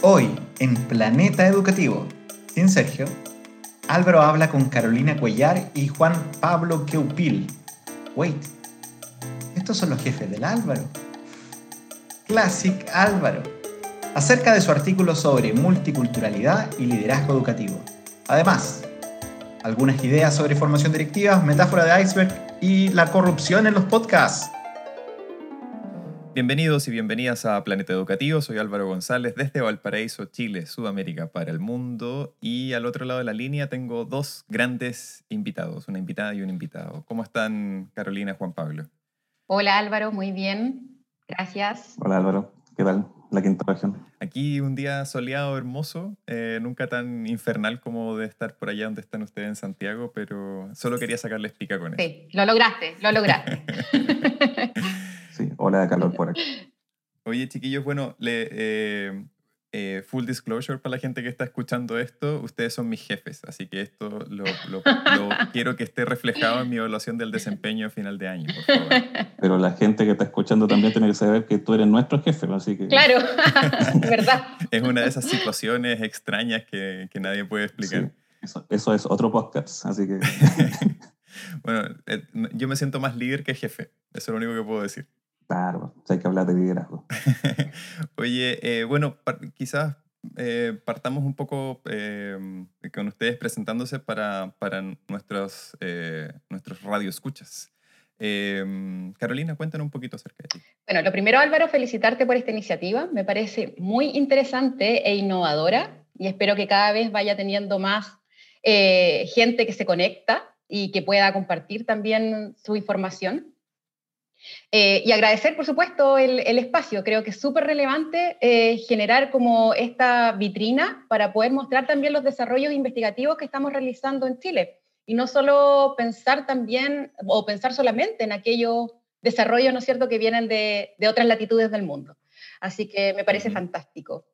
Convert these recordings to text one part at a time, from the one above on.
Hoy, en Planeta Educativo, sin Sergio, Álvaro habla con Carolina Cuellar y Juan Pablo Queupil. Wait, estos son los jefes del Álvaro. Classic Álvaro, acerca de su artículo sobre multiculturalidad y liderazgo educativo. Además, algunas ideas sobre formación directiva, metáfora de iceberg y la corrupción en los podcasts. Bienvenidos y bienvenidas a Planeta Educativo. Soy Álvaro González desde Valparaíso, Chile, Sudamérica para el mundo. Y al otro lado de la línea tengo dos grandes invitados, una invitada y un invitado. ¿Cómo están Carolina y Juan Pablo? Hola Álvaro, muy bien. Gracias. Hola Álvaro, ¿qué tal? La quinta región. Aquí un día soleado, hermoso, eh, nunca tan infernal como de estar por allá donde están ustedes en Santiago, pero solo quería sacarles pica con eso. Sí, lo lograste, lo lograste. Sí, ola de calor por aquí. Oye, chiquillos, bueno, le, eh, eh, full disclosure para la gente que está escuchando esto, ustedes son mis jefes, así que esto lo, lo- lo quiero que esté reflejado en mi evaluación del desempeño a final de año, por favor. Pero la gente que está escuchando también tiene que saber que tú eres nuestro jefe, así que... claro, ¿verdad? Es una de esas situaciones extrañas que, que nadie puede Sí, explicar. eso, eso es otro podcast, así que... Bueno, eh, yo me siento más líder que jefe, eso es lo único que puedo decir. Claro, hay que hablar de liderazgo. Oye, eh, bueno, par- quizás eh, partamos un poco eh, con ustedes presentándose para, para nuestros, eh, nuestros radioescuchas. Eh, Carolina, cuéntanos un poquito acerca de ti. Bueno, lo primero Álvaro, felicitarte por esta iniciativa. Me parece muy interesante e innovadora y espero que cada vez vaya teniendo más eh, gente que se conecta y que pueda compartir también su información. Eh, y agradecer, por supuesto, el, el espacio. Creo que es súper relevante eh, generar como esta vitrina para poder mostrar también los desarrollos investigativos que estamos realizando en Chile. Y no solo pensar también, o pensar solamente en aquellos desarrollos, ¿no es cierto?, que vienen de, de otras latitudes del mundo. Así que me parece Ujú. fantástico.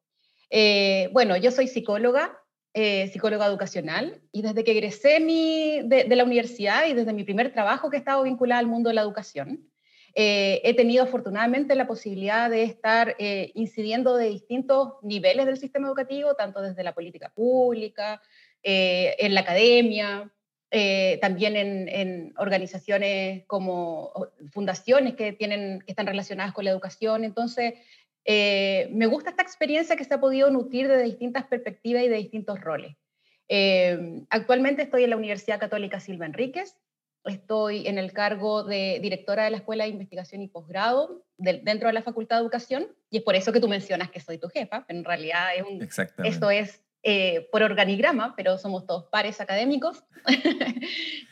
Eh, bueno, yo soy psicóloga, eh, psicóloga educacional, y desde que egresé mi, de, de la universidad y desde mi primer trabajo que he estado vinculada al mundo de la educación, eh, he tenido afortunadamente la posibilidad de estar eh, incidiendo de distintos niveles del sistema educativo, tanto desde la política pública, eh, en la academia, también en, organizaciones como fundaciones que, tienen, que están relacionadas con la educación. Entonces, me gusta esta experiencia que se ha podido nutrir de distintas perspectivas y de distintos roles. Actualmente estoy en la Universidad Católica Silva Enríquez, estoy en el cargo de directora de la Escuela de Investigación y Posgrado dentro de la Facultad de Educación, y es por eso que tú mencionas que soy tu jefa, en realidad es un, esto es eh, por organigrama, pero somos todos pares académicos.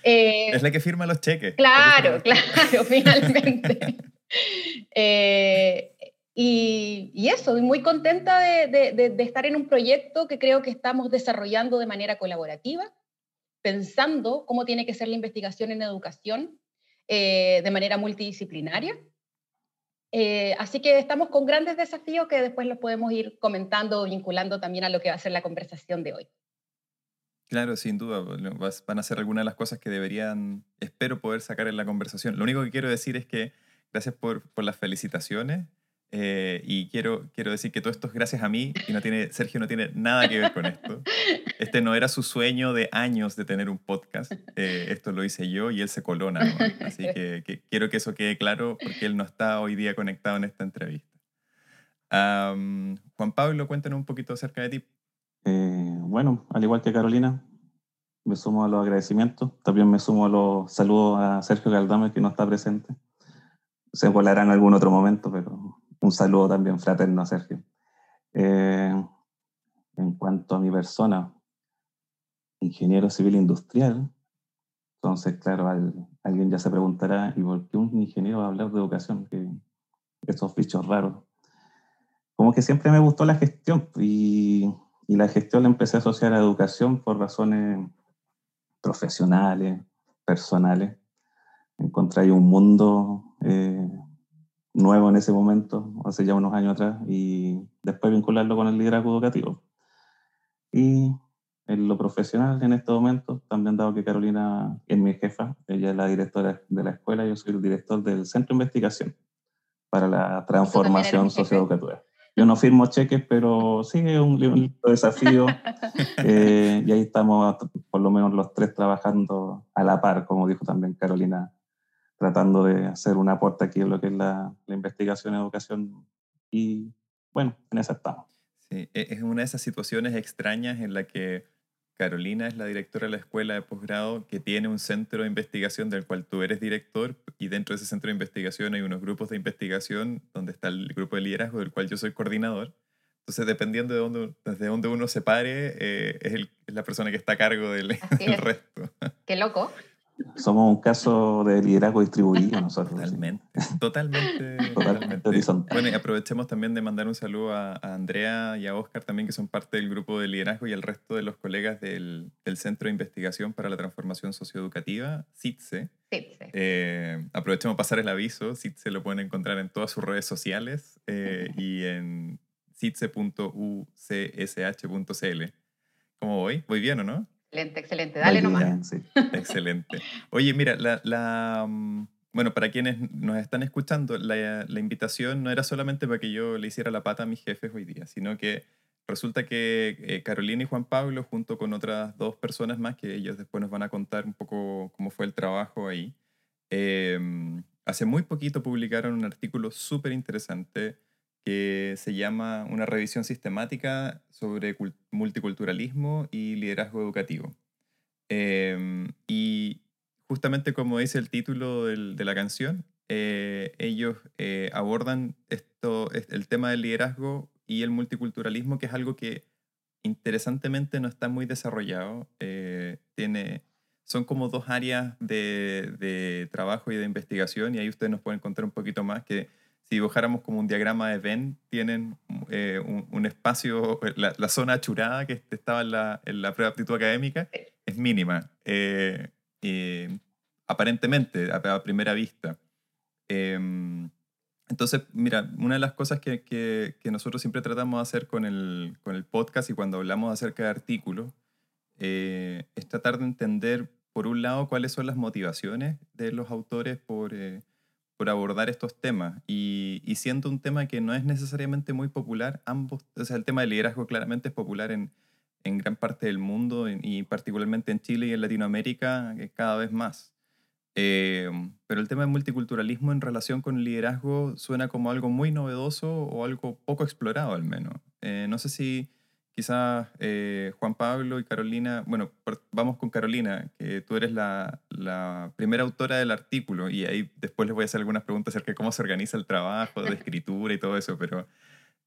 Eh, Es la que firma los cheques. Claro, eso- claro, finalmente. Eh, y, y eso, muy contenta de, de- de- de estar en un proyecto que creo que estamos desarrollando de manera colaborativa, pensando cómo tiene que ser la investigación en educación eh, de manera multidisciplinaria. Eh, así que estamos con grandes desafíos que después los podemos ir comentando o vinculando también a lo que va a ser la conversación de hoy. Claro, sin duda. Van a ser algunas de las cosas que deberían, espero poder sacar en la conversación. Lo único que quiero decir es que gracias por, por las felicitaciones eh, y quiero, quiero decir que todo esto es gracias a mí y no tiene, Sergio no tiene nada que ver con esto. Este no era su sueño de años de tener un podcast. eh, esto lo hice yo y él se coló nada más. Así que, que quiero que eso quede claro porque él no está hoy día conectado en esta entrevista. Am, Juan Pablo, cuéntanos un poquito acerca de ti. Eh, bueno, al igual que Carolina, me sumo a los agradecimientos. También me sumo a los saludos a Sergio Galdame, que no está presente. Se volará en algún otro momento, pero un saludo también fraterno a Sergio. Eh, en cuanto a mi persona, ingeniero civil industrial, entonces, claro, al- alguien ya se preguntará, ¿y por qué un ingeniero va a hablar de educación? Que esos bichos raros. Como que siempre me gustó la gestión y, y la gestión la empecé a asociar a educación por razones profesionales, personales. Encontré ahí un mundo eh, nuevo en ese momento, hace ya unos años atrás, y después vincularlo con el liderazgo educativo. Y en lo profesional, en este momento, también dado que Carolina es mi jefa, ella es la directora de la escuela, yo soy el director del Centro de Investigación para la transformación socioeducativa. Yo no firmo cheques, pero sí es un, un desafío. Eh, y ahí estamos, por lo menos los tres, trabajando a la par, como dijo también Carolina, tratando de hacer un aporte aquí en lo que es la, la investigación y educación. Y bueno, en esa estamos. Sí, e, es una de esas situaciones extrañas en la que Carolina es la directora de la escuela de posgrado que tiene un centro de investigación del cual tú eres director y dentro de ese centro de investigación hay unos grupos de investigación donde está el grupo de liderazgo del cual yo soy coordinador. Entonces, dependiendo de dónde, desde dónde uno se pare, eh, es, el, es, la persona que está a cargo del, del resto. Qué loco. Somos un caso de liderazgo distribuido nosotros. Totalmente. Totalmente. totalmente. Bueno, y aprovechemos también de mandar un saludo a, a, Andrea y a Oscar también, que son parte del grupo de liderazgo y al resto de los colegas del, del Centro de Investigación para la Transformación Socioeducativa, CITSE. CITSE. Eh, aprovechemos pasar el aviso. CITSE lo pueden encontrar en todas sus redes sociales eh, y en citse.ucsh.cl. ¿Cómo voy? ¿Voy bien o no? Excelente, excelente. Dale nomás. Sí. Excelente. Oye, mira, la, la, mm, bueno, para quienes nos están escuchando, la, la, invitación no era solamente para que yo le hiciera la pata a mis jefes hoy día, sino que resulta que eh, Carolina y Juan Pablo, junto con otras dos personas más, que ellos después nos van a contar un poco cómo fue el trabajo ahí, eh, hace muy poquito publicaron un artículo súper interesante que se llama Una revisión sistemática sobre multiculturalismo y liderazgo educativo. Eh, y justamente como dice el título del, de la canción, eh, ellos eh, abordan esto, el tema del liderazgo y el multiculturalismo, que es algo que interesantemente no está muy desarrollado. Eh, tiene, son como dos áreas de, de, trabajo y de investigación, y ahí ustedes nos pueden contar un poquito más que si dibujáramos como un diagrama de Venn, tienen eh, un, espacio, la, la, zona achurada que estaba en la, en la prueba de aptitud académica es mínima, eh, eh, aparentemente, a, primera vista. Em, entonces, mira, una de las cosas que, que, que, nosotros siempre tratamos de hacer con el, con el podcast y cuando hablamos acerca de artículos, es tratar de entender, por un lado, cuáles son las motivaciones de los autores por por abordar estos temas. Y, y, siendo un tema que no es necesariamente muy popular, ambos, o sea, el tema del liderazgo claramente es popular en, en gran parte del mundo y particularmente en Chile y en Latinoamérica cada vez más. Eh, pero el tema del multiculturalismo en relación con el liderazgo suena como algo muy novedoso o algo poco explorado al menos. Eh, no sé si quizás eh, Juan Pablo y Carolina, bueno, vamos con Carolina, que tú eres la, la, primera autora del artículo y ahí después les voy a hacer algunas preguntas acerca de cómo se organiza el trabajo, de escritura y todo eso, pero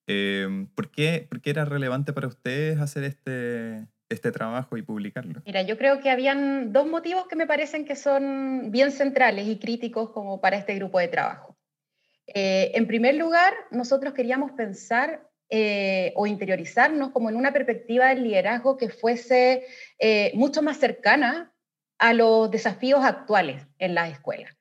eh, ¿por, qué, ¿por, qué, era relevante para ustedes hacer este, este trabajo y publicarlo? Mira, yo creo que habían dos motivos que me parecen que son bien centrales y críticos como para este grupo de trabajo. Eh, en primer lugar, nosotros queríamos pensar eh, o interiorizarnos como en una perspectiva del liderazgo que fuese eh, mucho más cercana a los desafíos actuales en las escuelas.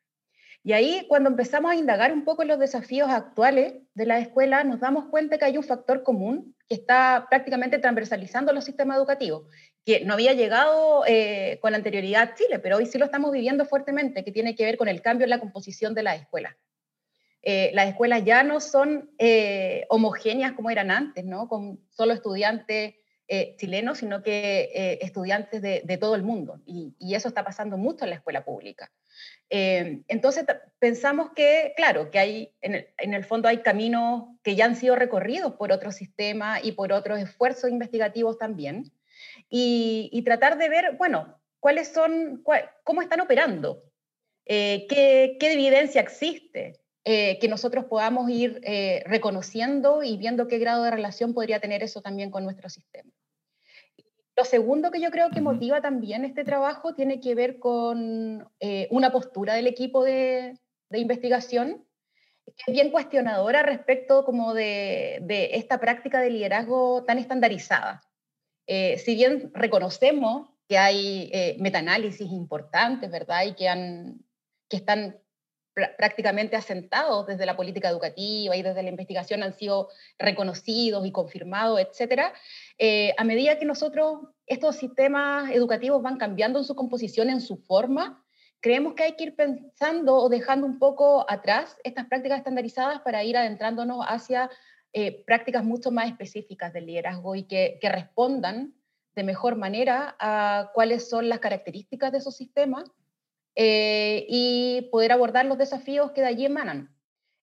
Y ahí, cuando empezamos a indagar un poco los desafíos actuales de la escuela, nos damos cuenta que hay un factor común que está prácticamente transversalizando los sistemas educativos, que no había llegado eh, con anterioridad a Chile, pero hoy sí lo estamos viviendo fuertemente, que tiene que ver con el cambio en la composición de la escuela eh, las escuelas ya no son eh, homogéneas como eran antes, ¿no? Con solo estudiantes eh, chilenos, sino que eh, estudiantes de, de, todo el mundo. Y, y, eso está pasando mucho en la escuela pública. Eh, entonces pensamos que, claro, que hay, en el, en el, fondo hay caminos que ya han sido recorridos por otros sistemas y por otros esfuerzos investigativos también. Y, y tratar de ver, bueno, cuáles son, cuál, cómo están operando, qué, qué evidencia existe, eh, que nosotros podamos ir eh, reconociendo y viendo qué grado de relación podría tener eso también con nuestro sistema. Lo segundo que yo creo que motiva también este trabajo tiene que ver con eh, una postura del equipo de, de, investigación que es bien cuestionadora respecto como de, de esta práctica de liderazgo tan estandarizada. si bien reconocemos que hay metaanálisis importantes, ¿verdad? Y que, han, que están prácticamente asentados desde la política educativa y desde la investigación han sido reconocidos y confirmados, etcétera, eh, a medida que nosotros, estos sistemas educativos van cambiando en su composición, en su forma, creemos que hay que ir pensando o dejando un poco atrás estas prácticas estandarizadas para ir adentrándonos hacia eh, prácticas mucho más específicas del liderazgo y que, que, respondan de mejor manera a cuáles son las características de esos sistemas eh, y poder abordar los desafíos que de allí emanan.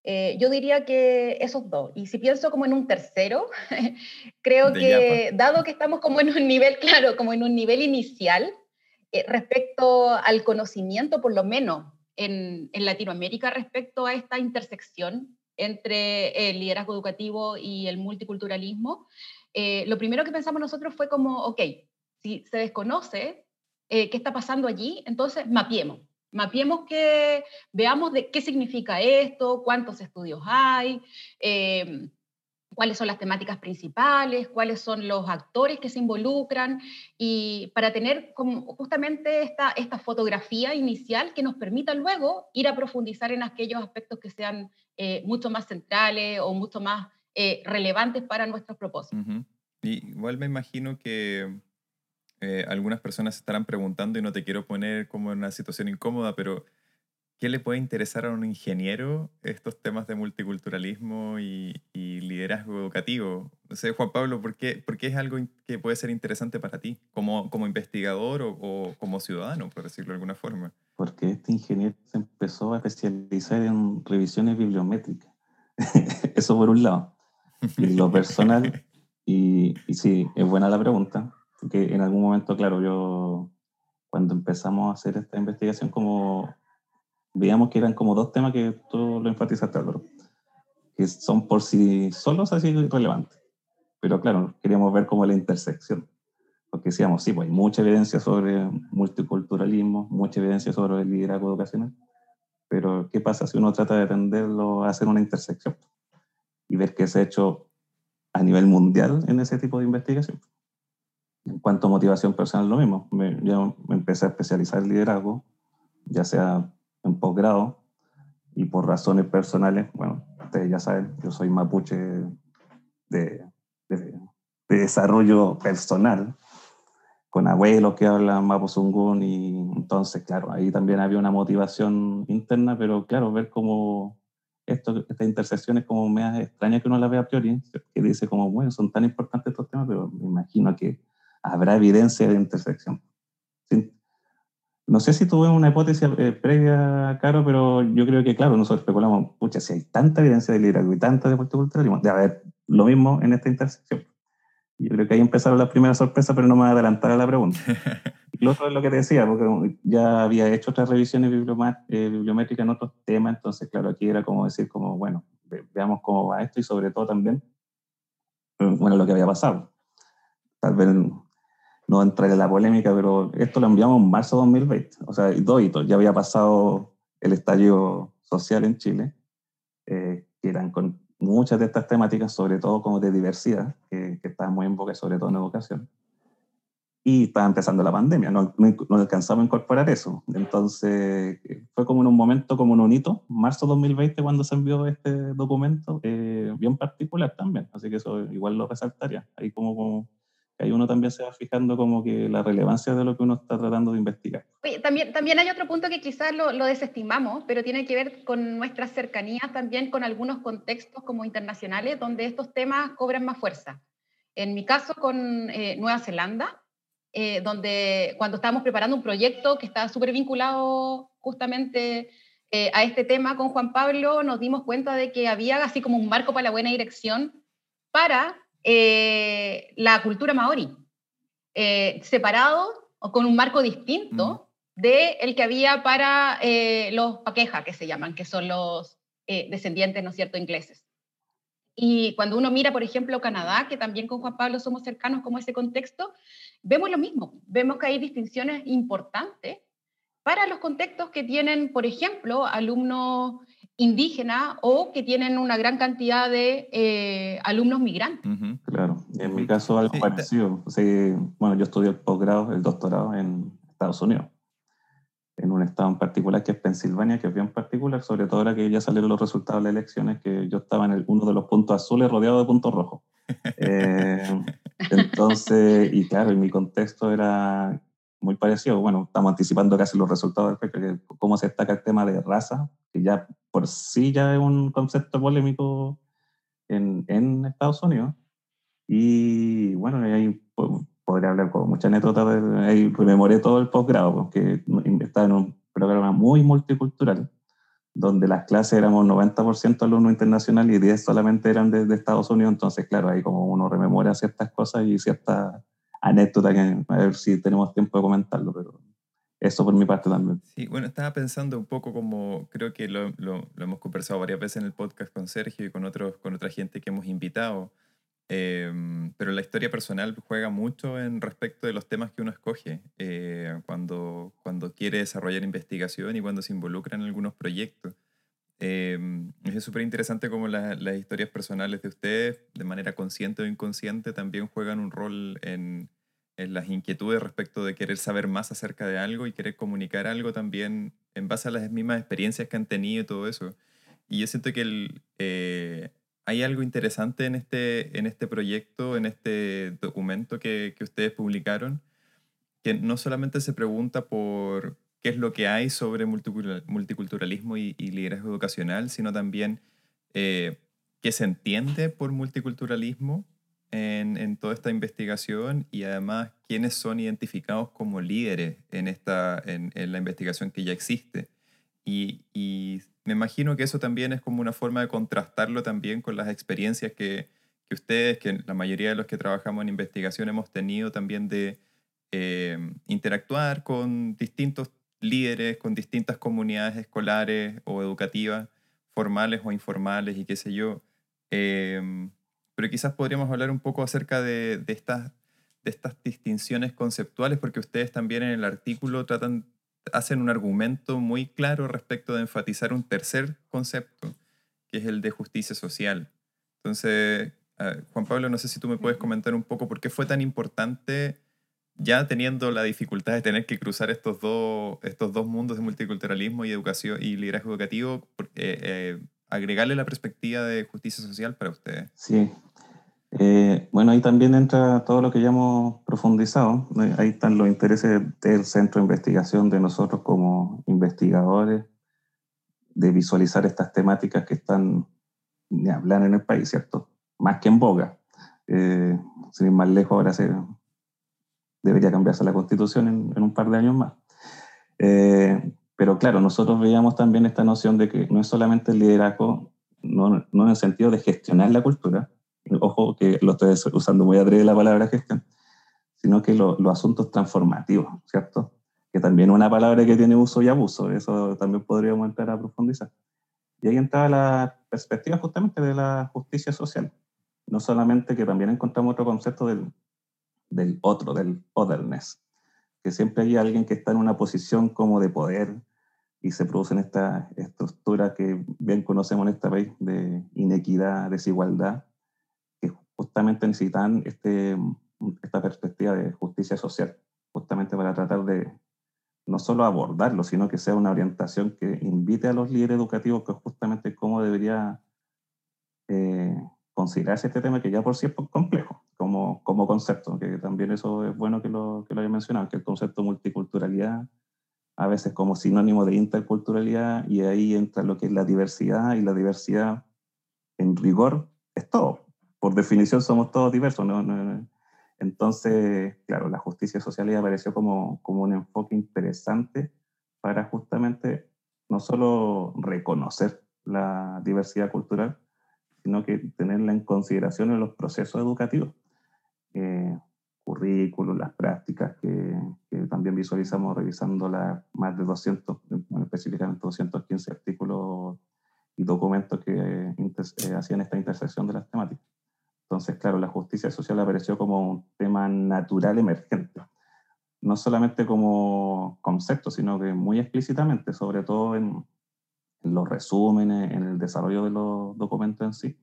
Eh, yo diría que esos dos. Y si pienso como en un tercero, creo que dado que estamos como en un nivel, claro, como en un nivel inicial, respecto al conocimiento, por lo menos en, en Latinoamérica, respecto a esta intersección entre el liderazgo educativo y el multiculturalismo, eh, lo primero que pensamos nosotros fue como, ok, si se desconoce eh, qué está pasando allí, entonces mapiemos. Mapiemos que veamos de qué significa esto, cuántos estudios hay, eh, cuáles son las temáticas principales, cuáles son los actores que se involucran y para tener como justamente esta, esta fotografía inicial que nos permita luego ir a profundizar en aquellos aspectos que sean eh, mucho más centrales o mucho más eh, relevantes para nuestros propósitos. y igual me imagino que eh, algunas personas estarán preguntando y no te quiero poner como en una situación incómoda, pero ¿Qué le puede interesar a un ingeniero estos temas de multiculturalismo y, liderazgo educativo? No sé, Juan Pablo, ¿por qué, por qué, es algo que puede ser interesante para ti como, como investigador o, como ciudadano, por decirlo de alguna forma? Porque este ingeniero se empezó a especializar en revisiones bibliométricas. Eso por un lado. Y lo personal, y, y sí, es buena la pregunta, porque en algún momento, claro, yo cuando empezamos a hacer esta investigación como veíamos que eran como dos temas que tú lo enfatizaste, Álvaro, que son por sí solos así relevantes. Pero claro, queríamos ver como la intersección. Porque decíamos, sí, pues hay mucha evidencia sobre multiculturalismo, mucha evidencia sobre el liderazgo educacional. Pero, ¿qué pasa si uno trata de atenderlo a hacer una intersección? Y ver qué se ha hecho a nivel mundial en ese tipo de investigación. En cuanto a motivación personal, lo mismo. Me, yo me empecé a especializar en liderazgo, ya sea en posgrado y por razones personales, bueno, ustedes ya saben, yo soy mapuche de, de, desarrollo personal, con abuelos que hablan mapuzungún y entonces, claro, ahí también había una motivación interna, pero claro, ver cómo estas intersecciones como me extraña que uno las vea a priori, que dice como, bueno, son tan importantes estos temas, pero me imagino que habrá evidencia de intersección. No sé si tuve una hipótesis eh, previa, Caro, pero yo creo que, claro, nosotros especulamos, pucha, si hay tanta evidencia de liderazgo y tanta de multiculturalismo, de haber lo mismo en esta intersección. Yo creo que ahí empezaron las primeras sorpresas, pero no me voy a adelantar a la pregunta. Lo otro es lo que te decía, porque ya había hecho otras revisiones eh, bibliométricas en otros temas, entonces, claro, aquí era como decir, como, bueno, veamos cómo va esto y sobre todo también, bueno, lo que había pasado. Tal vez no entrar en la polémica, pero esto lo enviamos en marzo de 2020, o sea, dos hitos. Ya había pasado el estallido social en Chile, eh, que eran con muchas de estas temáticas, sobre todo como de diversidad, que, que estaban muy en boca, sobre todo en educación. Y estaba empezando la pandemia, no, no, alcanzamos a incorporar eso. Entonces, fue como en un momento, como en un hito, marzo 2020, cuando se envió este documento, eh, bien particular también. Así que eso igual lo resaltaría. Ahí como, como ahí uno también se va fijando como que la relevancia de lo que uno está tratando de investigar. Oye, también, también hay otro punto que quizás lo, desestimamos, pero tiene que ver con nuestra cercanía también con algunos contextos como internacionales donde estos temas cobran más fuerza. En mi caso con eh, Nueva Zelanda, eh, donde cuando estábamos preparando un proyecto que está súper vinculado justamente eh, a este tema con Juan Pablo, nos dimos cuenta de que había así como un marco para la buena dirección para eh, la cultura maori, eh, separado o con un marco distinto de el que había para eh, los paqueja, que se llaman, que son los descendientes, ¿no es cierto?, ingleses. Y cuando uno mira, por ejemplo, Canadá, que también con Juan Pablo somos cercanos como ese contexto, vemos lo mismo. Vemos que hay distinciones importantes para los contextos que tienen, por ejemplo, alumnos indígena o que tienen una gran cantidad de eh, alumnos migrantes. Claro, en mi caso algo parecido. bueno, yo estudié el posgrado, el doctorado en Estados Unidos, en un estado en particular que es Pensilvania, que es bien particular, sobre todo ahora que ya salieron los resultados de las elecciones, que yo estaba en uno de los puntos azules rodeado de puntos rojos. Eh, entonces, y claro, en mi contexto era muy parecido. Bueno, estamos anticipando casi los resultados de cómo se destaca el tema de raza, que ya por sí ya es un concepto polémico en, en Estados Unidos. Y bueno, ahí podría hablar con mucha anécdota, ahí rememoré todo el posgrado, porque estaba en un programa muy multicultural, donde las clases éramos 90% alumnos internacionales y 10 solamente eran de, Estados Unidos, entonces claro, ahí como uno rememora ciertas cosas y ciertas anécdotas que a ver si tenemos tiempo de comentarlo, pero eso por mi parte también. Sí, bueno, estaba pensando un poco como, creo que lo, lo, lo hemos conversado varias veces en el podcast con Sergio y con, otros, con otra gente que hemos invitado, Em, pero la historia personal juega mucho en respecto de los temas que uno escoge eh, cuando, cuando quiere desarrollar investigación y cuando se involucra en algunos proyectos. Em, es súper interesante cómo las historias personales de ustedes, de manera consciente o inconsciente, también juegan un rol en, en, las inquietudes respecto de querer saber más acerca de algo y querer comunicar algo también en base a las mismas experiencias que han tenido y todo eso. Y yo siento que eh, hay algo interesante en este, en este proyecto, en este documento que, que, ustedes publicaron, que no solamente se pregunta por qué es lo que hay sobre multiculturalismo y, liderazgo educacional, sino también eh, qué se entiende por multiculturalismo en, en, toda esta investigación y además quiénes son identificados como líderes en, esta, en, en la investigación que ya existe. Y, y me imagino que eso también es como una forma de contrastarlo también con las experiencias que, que ustedes, que la mayoría de los que trabajamos en investigación hemos tenido también de eh, interactuar con distintos líderes, con distintas comunidades escolares o educativas, formales o informales y qué sé yo. Em, pero quizás podríamos hablar un poco acerca de, de, estas, de estas distinciones conceptuales, porque ustedes también en el artículo tratan hacen un argumento muy claro respecto de enfatizar un tercer concepto, que es el de justicia social. Entonces, Juan Pablo, no sé si tú me puedes comentar un poco por qué fue tan importante, ya teniendo la dificultad de tener que cruzar estos dos, estos dos mundos de multiculturalismo y educación y liderazgo educativo, eh, eh, agregarle la perspectiva de justicia social para ustedes. Sí, eh, bueno, ahí también entra todo lo que ya hemos profundizado. Ahí están los intereses del centro de investigación de nosotros como investigadores, de visualizar estas temáticas que están ni hablar en el país, ¿cierto? Más que en boga. Eh, sin ir más lejos, ahora se, debería cambiarse la constitución en, un par de años más. Eh, pero claro, nosotros veíamos también esta noción de que no es solamente el liderazgo, no, no en el sentido de gestionar la cultura, ojo que lo estoy usando muy atrevido la palabra gestión, sino que los asuntos transformativos, ¿cierto? Que también una palabra que tiene uso y abuso, eso también podríamos entrar a profundizar. Y ahí entraba la perspectiva justamente de la justicia social. No solamente que también encontramos otro concepto del, del otro, del otherness, que siempre hay alguien que está en una posición como de poder y se producen esta estructura que bien conocemos en este país de inequidad, desigualdad, justamente necesitan este, esta perspectiva de justicia social, justamente para tratar de no solo abordarlo, sino que sea una orientación que invite a los líderes educativos que justamente cómo debería eh, considerarse este tema que ya por sí es complejo como, como concepto, que también eso es bueno que lo, que lo haya mencionado, que el concepto multiculturalidad a veces como sinónimo de interculturalidad y ahí entra lo que es la diversidad y la diversidad en rigor es todo, por definición somos todos diversos. ¿no? Entonces, claro, la justicia social ya apareció como, como un enfoque interesante para justamente no solo reconocer la diversidad cultural, sino que tenerla en consideración en los procesos educativos. Eh, currículos, las prácticas que, que, también visualizamos revisando la, más de 200, específicamente 215 artículos y documentos que eh, hacían esta intersección de las temáticas. Entonces, claro, la justicia social apareció como un tema natural emergente, no solamente como concepto, sino que muy explícitamente, sobre todo en, los resúmenes, en el desarrollo de los documentos en sí,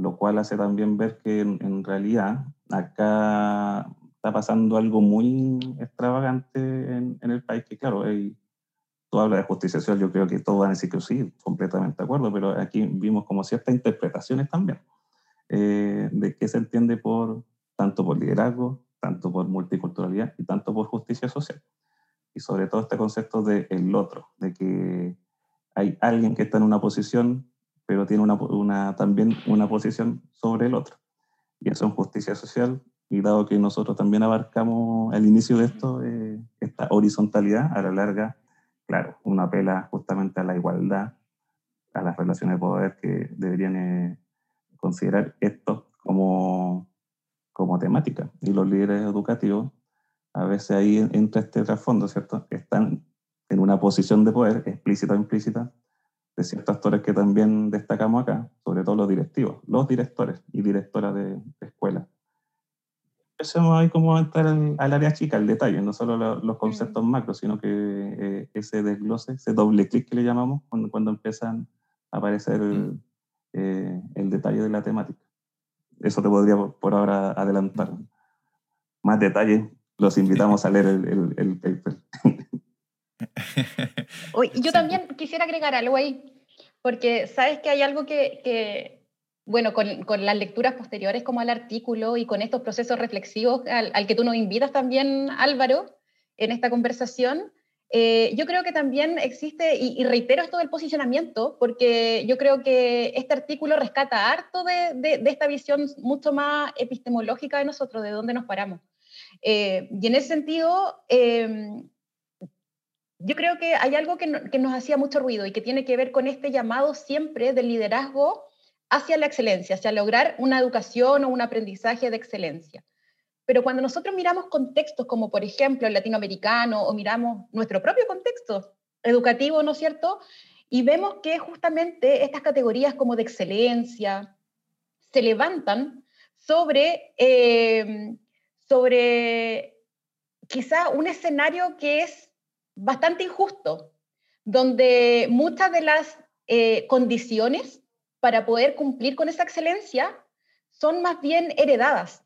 lo cual hace también ver que en, realidad acá está pasando algo muy extravagante en, el país, que claro, hay, tú hablas de justicia social, yo creo que todos van a decir que sí, completamente de acuerdo, pero aquí vimos como ciertas interpretaciones también. Eh, de qué se entiende por tanto por liderazgo, tanto por multiculturalidad y tanto por justicia social. Y sobre todo este concepto de el otro, de que hay alguien que está en una posición, pero tiene una, una, también una posición sobre el otro. Y eso es justicia social, y dado que nosotros también abarcamos el inicio de esto, eh, esta horizontalidad, a la larga, claro, uno apela justamente a la igualdad, a las relaciones de poder que deberían eh, considerar esto como, como temática. Y los líderes educativos, a veces ahí entra este trasfondo, ¿cierto? Están en una posición de poder, explícita o implícita, de ciertos actores que también destacamos acá, sobre todo los directivos, los directores y directoras de, de escuelas. Empecemos ahí como a entrar al, área chica, al detalle, no solo los conceptos macros, sino que eh, ese desglose, ese doble clic que le llamamos, cuando, cuando empiezan a aparecer el, eh, el detalle de la temática. Eso te podría por ahora adelantar. Más detalles, los invitamos a leer el, el, paper. yo también quisiera agregar algo ahí, porque sabes que hay algo que, que bueno, con, con, las lecturas posteriores como al artículo y con estos procesos reflexivos al, al, que tú nos invitas también, Álvaro, en esta conversación, eh, yo creo que también existe, y, reitero esto del posicionamiento, porque yo creo que este artículo rescata harto de, de, esta visión mucho más epistemológica de nosotros, de dónde nos paramos. Eh, y en ese sentido, em, yo creo que hay algo que, que, nos hacía mucho ruido y que tiene que ver con este llamado siempre del liderazgo hacia la excelencia, hacia lograr una educación o un aprendizaje de excelencia. Pero cuando nosotros miramos contextos como, por ejemplo, el latinoamericano o miramos nuestro propio contexto educativo, ¿no es cierto? Y vemos que justamente estas categorías como de excelencia se levantan sobre, eh, sobre quizá un escenario que es bastante injusto, donde muchas de las eh, condiciones para poder cumplir con esa excelencia son más bien heredadas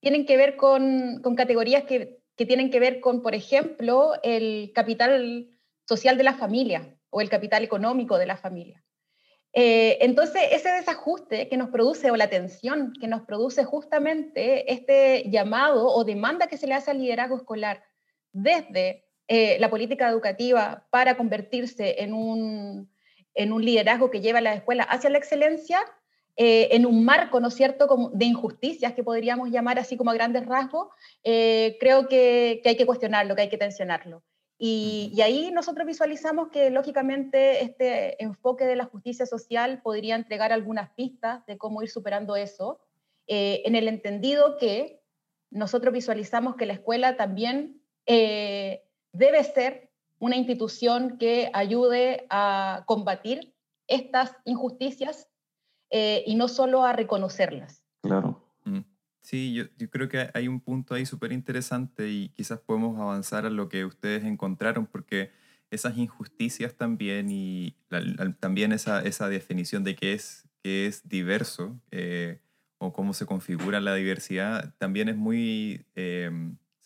tienen que ver con, con categorías que, que, tienen que ver con, por ejemplo, el capital social de la familia o el capital económico de la familia. Eh, entonces, ese desajuste que nos produce o la tensión que nos produce justamente este llamado o demanda que se le hace al liderazgo escolar desde eh, la política educativa para convertirse en un, en un liderazgo que lleva a la escuela hacia la excelencia, eh, en un marco, ¿no es cierto?, como de injusticias que podríamos llamar así como a grandes rasgos, eh, creo que, hay que cuestionarlo, que hay que tensionarlo. Y, ahí nosotros visualizamos que lógicamente este enfoque de la justicia social podría entregar algunas pistas de cómo ir superando eso, eh, en el entendido que nosotros visualizamos que la escuela también debe ser una institución que ayude a combatir estas injusticias eh, y no solo a reconocerlas. Claro. Mm. Sí, yo, yo, creo que hay un punto ahí súper interesante y quizás podemos avanzar a lo que ustedes encontraron, porque esas injusticias también y también esa, esa definición de qué es, qué es diverso eh, o cómo se configura la diversidad también es muy eh,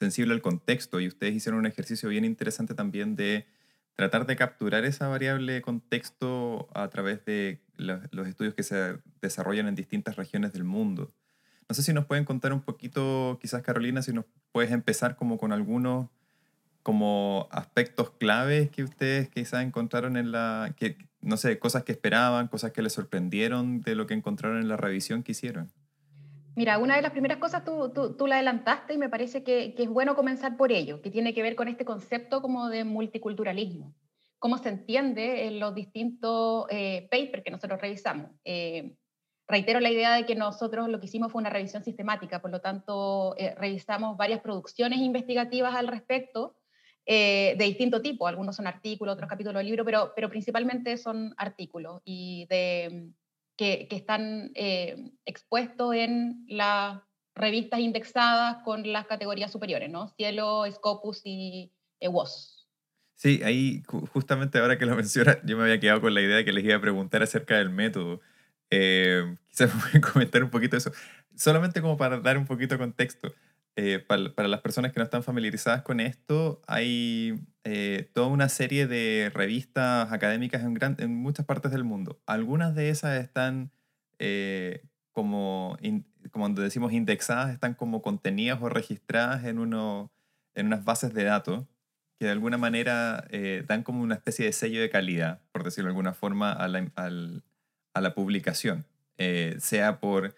sensible al contexto y ustedes hicieron un ejercicio bien interesante también de tratar de capturar esa variable contexto a través de los estudios que se desarrollan en distintas regiones del mundo. No sé si nos pueden contar un poquito, quizás Carolina, si nos puedes empezar como con algunos como aspectos claves que ustedes quizás encontraron en la, que, no sé, cosas que esperaban, cosas que les sorprendieron de lo que encontraron en la revisión que hicieron. Mira, una de las primeras cosas tú, tú, tú la adelantaste y me parece que, que, es bueno comenzar por ello, que tiene que ver con este concepto como de multiculturalismo, cómo se entiende en los distintos eh, papers que nosotros revisamos. Eh, reitero la idea de que nosotros lo que hicimos fue una revisión sistemática, por lo tanto eh, revisamos varias producciones investigativas al respecto de distinto tipo, algunos son artículos, otros capítulos de libro, pero, pero principalmente son artículos y de que, están eh, expuestos en las revistas indexadas con las categorías superiores, ¿no? Cielo, Scopus y WOS. Sí, ahí justamente ahora que lo mencionas, yo me había quedado con la idea de que les iba a preguntar acerca del método. Eh, quizás me pueden comentar un poquito eso, solamente como para dar un poquito de contexto. Eh, para, las personas que no están familiarizadas con esto, hay eh, toda una serie de revistas académicas en, en, muchas partes del mundo. Algunas de esas están eh, como, como decimos, indexadas, están como contenidas o registradas en, uno, en unas bases de datos que de alguna manera dan como una especie de sello de calidad, por decirlo de alguna forma, a la, a la publicación, eh, sea por,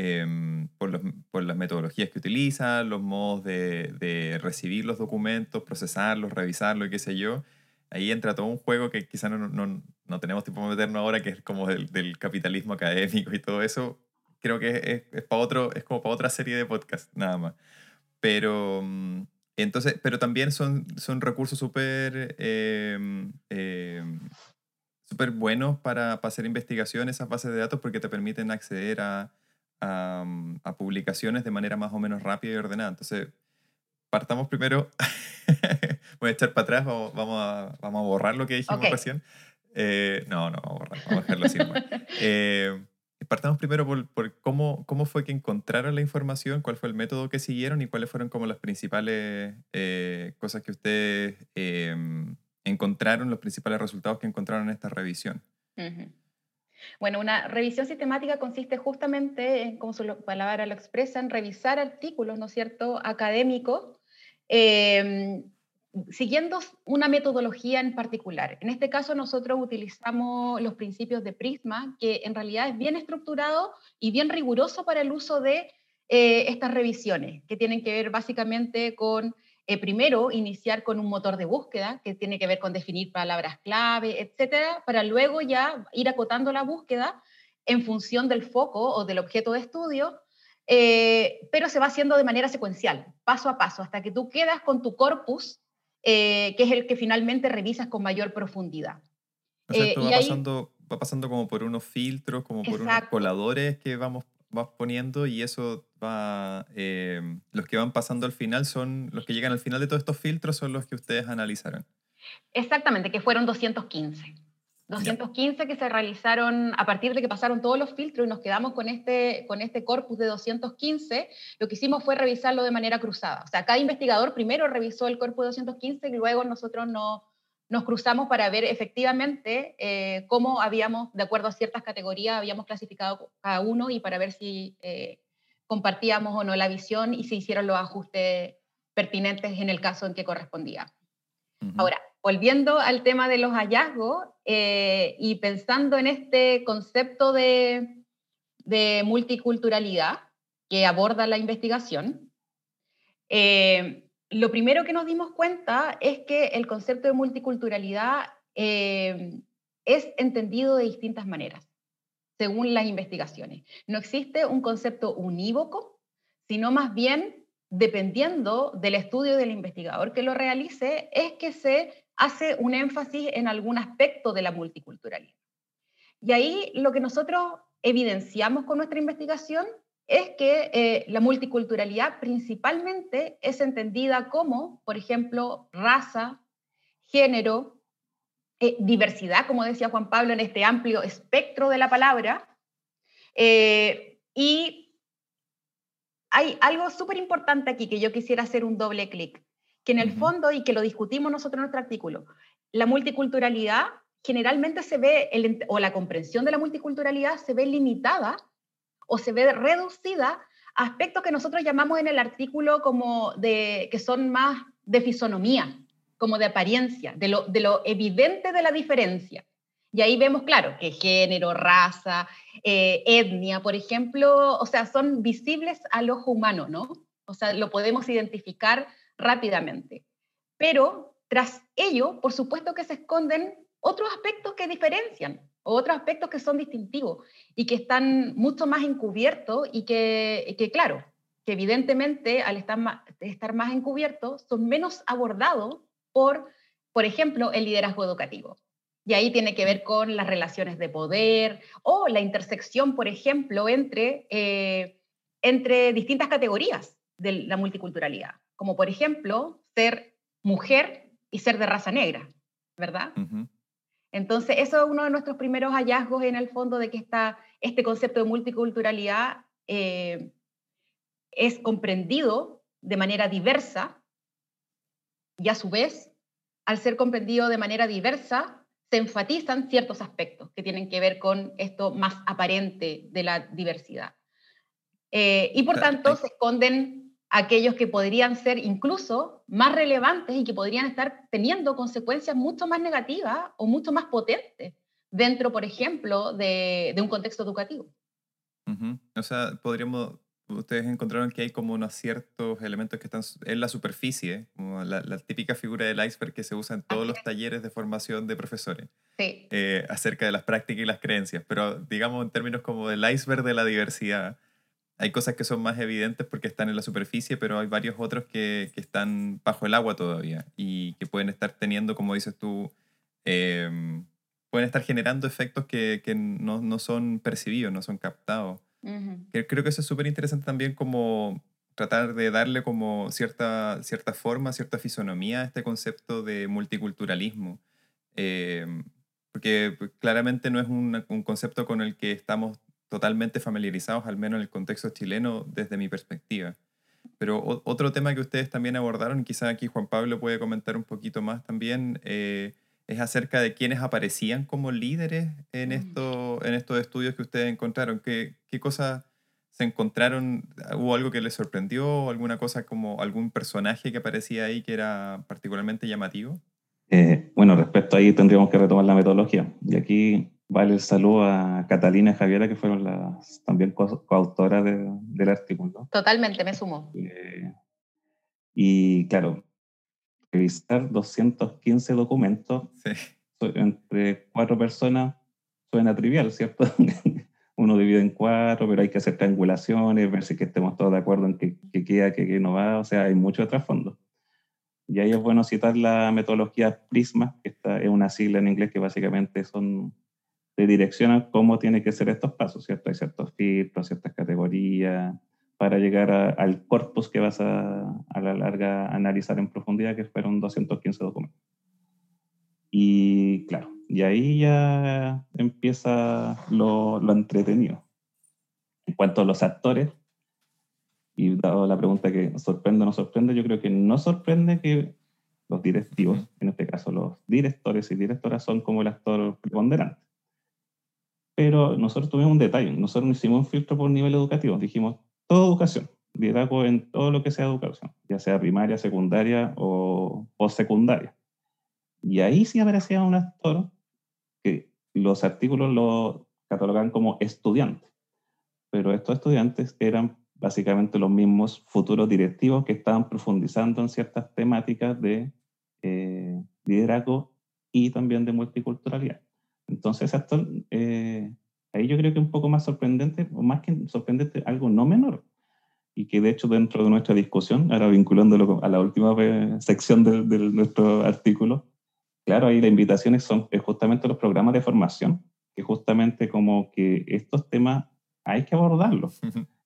em, por, por, las metodologías que utiliza, los modos de, de, recibir los documentos, procesarlos, revisarlos y qué sé yo. Ahí entra todo un juego que quizá no, no, no tenemos tiempo de meternos ahora, que es como del, del, capitalismo académico y todo eso. Creo que es, es, para otro, es como para otra serie de podcast, nada más. Pero, mm, entonces, pero también son, son recursos súper eh, eh, buenos para, para, hacer investigación, esas bases de datos, porque te permiten acceder a, a, a, publicaciones de manera más o menos rápida y ordenada. Entonces, partamos primero, voy a echar para atrás, vamos, vamos, a, vamos a borrar lo que dijimos okay. recién. Eh, no, no, vamos a borrar, vamos a dejarlo así. eh, partamos primero por, por, cómo, cómo fue que encontraron la información, cuál fue el método que siguieron y cuáles fueron como las principales eh, cosas que ustedes eh, encontraron, los principales resultados que encontraron en esta revisión. Uh -huh. Bueno, una revisión sistemática consiste justamente, en, como su palabra lo expresa, en revisar artículos, ¿no es cierto?, académicos, eh, siguiendo una metodología en particular. En este caso nosotros utilizamos los principios de Prisma, que en realidad es bien estructurado y bien riguroso para el uso de eh, estas revisiones, que tienen que ver básicamente con, eh, primero, iniciar con un motor de búsqueda, que tiene que ver con definir palabras clave, etcétera, para luego ya ir acotando la búsqueda en función del foco o del objeto de estudio, eh, pero se va haciendo de manera secuencial, paso a paso, hasta que tú quedas con tu corpus eh, que es el que finalmente revisas con mayor profundidad. O sea, esto va, pasando, ahí... va pasando como por unos filtros, como por Exacto. unos coladores que vamos vas poniendo y eso va, eh, los que van pasando al final son, los que llegan al final de todos estos filtros son los que ustedes analizaron. Exactamente, que fueron 215. 215 que se realizaron a partir de que pasaron todos los filtros y nos quedamos con este, con este corpus de 215, lo que hicimos fue revisarlo de manera cruzada. O sea, cada investigador primero revisó el corpus de 215 y luego nosotros no, nos cruzamos para ver efectivamente eh, cómo habíamos, de acuerdo a ciertas categorías, habíamos clasificado cada uno y para ver si eh, compartíamos o no la visión y si hicieron los ajustes pertinentes en el caso en que correspondía. Uh -huh. Ahora, volviendo al tema de los hallazgos eh, y pensando en este concepto de, de, multiculturalidad que aborda la investigación, eh, lo primero que nos dimos cuenta es que el concepto de multiculturalidad eh, es entendido de distintas maneras, según las investigaciones. No existe un concepto unívoco, sino más bien dependiendo del estudio del investigador que lo realice, es que se hace un énfasis en algún aspecto de la multiculturalidad. Y ahí lo que nosotros evidenciamos con nuestra investigación es que eh, la multiculturalidad principalmente es entendida como, por ejemplo, raza, género, eh, diversidad, como decía Juan Pablo, en este amplio espectro de la palabra, eh, y hay algo súper importante aquí que yo quisiera hacer un doble clic, que en el fondo, y que lo discutimos nosotros en nuestro artículo, la multiculturalidad generalmente se ve, el, o la comprensión de la multiculturalidad se ve limitada o se ve reducida a aspectos que nosotros llamamos en el artículo como de, que son más de fisonomía, como de apariencia, de lo, de lo evidente de la diferencia. Y ahí vemos, claro, que género, raza, eh, etnia, por ejemplo, o sea, son visibles al ojo humano, ¿no? O sea, lo podemos identificar rápidamente. Pero tras ello, por supuesto que se esconden otros aspectos que diferencian, o otros aspectos que son distintivos y que están mucho más encubiertos y que, que claro, que evidentemente al estar más, estar más encubiertos son menos abordados por, por ejemplo, el liderazgo educativo. Y ahí tiene que ver con las relaciones de poder o la intersección, por ejemplo, entre, eh, entre distintas categorías de la multiculturalidad, como por ejemplo ser mujer y ser de raza negra, ¿verdad? Uh -huh. Entonces, eso es uno de nuestros primeros hallazgos en el fondo de que está, este concepto de multiculturalidad eh, es comprendido de manera diversa y a su vez, al ser comprendido de manera diversa, se enfatizan ciertos aspectos que tienen que ver con esto más aparente de la diversidad. Eh, y por tanto, se esconden aquellos que podrían ser incluso más relevantes y que podrían estar teniendo consecuencias mucho más negativas o mucho más potentes dentro, por ejemplo, de, un contexto educativo. O sea, podríamos, ustedes encontraron que hay como unos ciertos elementos que están en la superficie, como la, típica figura del iceberg que se usa en todos los talleres de formación de profesores, sí. Eh, acerca de las prácticas y las creencias, pero digamos en términos como del iceberg de la diversidad, hay cosas que son más evidentes porque están en la superficie, pero hay varios otros que, que están bajo el agua todavía y que pueden estar teniendo, como dices tú, em, pueden estar generando efectos que, que no, no, son percibidos, no son captados. Creo que eso es súper interesante también como tratar de darle como cierta, cierta forma, cierta fisonomía a este concepto de multiculturalismo. Em, porque claramente no es un, un, concepto con el que estamos totalmente familiarizados, al menos en el contexto chileno, desde mi perspectiva. Pero otro tema que ustedes también abordaron, y quizá aquí Juan Pablo puede comentar un poquito más también, eh, es acerca de quiénes aparecían como líderes en, mm. esto, en estos estudios que ustedes encontraron. ¿Qué, qué cosas se encontraron? ¿Hubo algo que les sorprendió? ¿Alguna cosa como algún personaje que aparecía ahí que era particularmente llamativo? Eh, bueno, respecto a ahí tendríamos que retomar la metodología. Y aquí Vale el saludo a Catalina y Javiera, que fueron las también coautoras del artículo. Totalmente, me sumo. Eh, y claro, revisar 215 documentos entre cuatro personas suena trivial, ¿cierto? Uno divide en cuatro, pero hay que hacer triangulaciones, ver si que estemos todos de acuerdo en qué, queda, qué, no va, o sea, hay mucho trasfondo. Y ahí es bueno citar la metodología PRISMA, que está, es una sigla en inglés que básicamente son te direccionan cómo tienen que ser estos pasos, ¿cierto? Hay ciertos filtros, ciertas categorías, para llegar al corpus que vas a, a la larga analizar en profundidad, que fueron 215 documentos. Y claro, y ahí ya empieza lo, lo entretenido. En cuanto a los actores, y dado la pregunta que sorprende o no sorprende, yo creo que no sorprende que los directivos, en este caso los directores y directoras, son como el actor preponderante. Pero nosotros tuvimos un detalle, nosotros no hicimos un filtro por nivel educativo, dijimos toda educación, liderazgo en todo lo que sea educación, ya sea primaria, secundaria o postsecundaria. Y ahí sí aparecía un actor que los artículos lo catalogan como estudiante, pero estos estudiantes eran básicamente los mismos futuros directivos que estaban profundizando en ciertas temáticas de eh, liderazgo y también de multiculturalidad. Entonces, actor, eh, ahí yo creo que un poco más sorprendente, o más que sorprendente, algo no menor, y que de hecho dentro de nuestra discusión, ahora vinculándolo a la última sección de, nuestro artículo, claro, ahí las invitaciones son justamente los programas de formación, que justamente como que estos temas hay que abordarlos.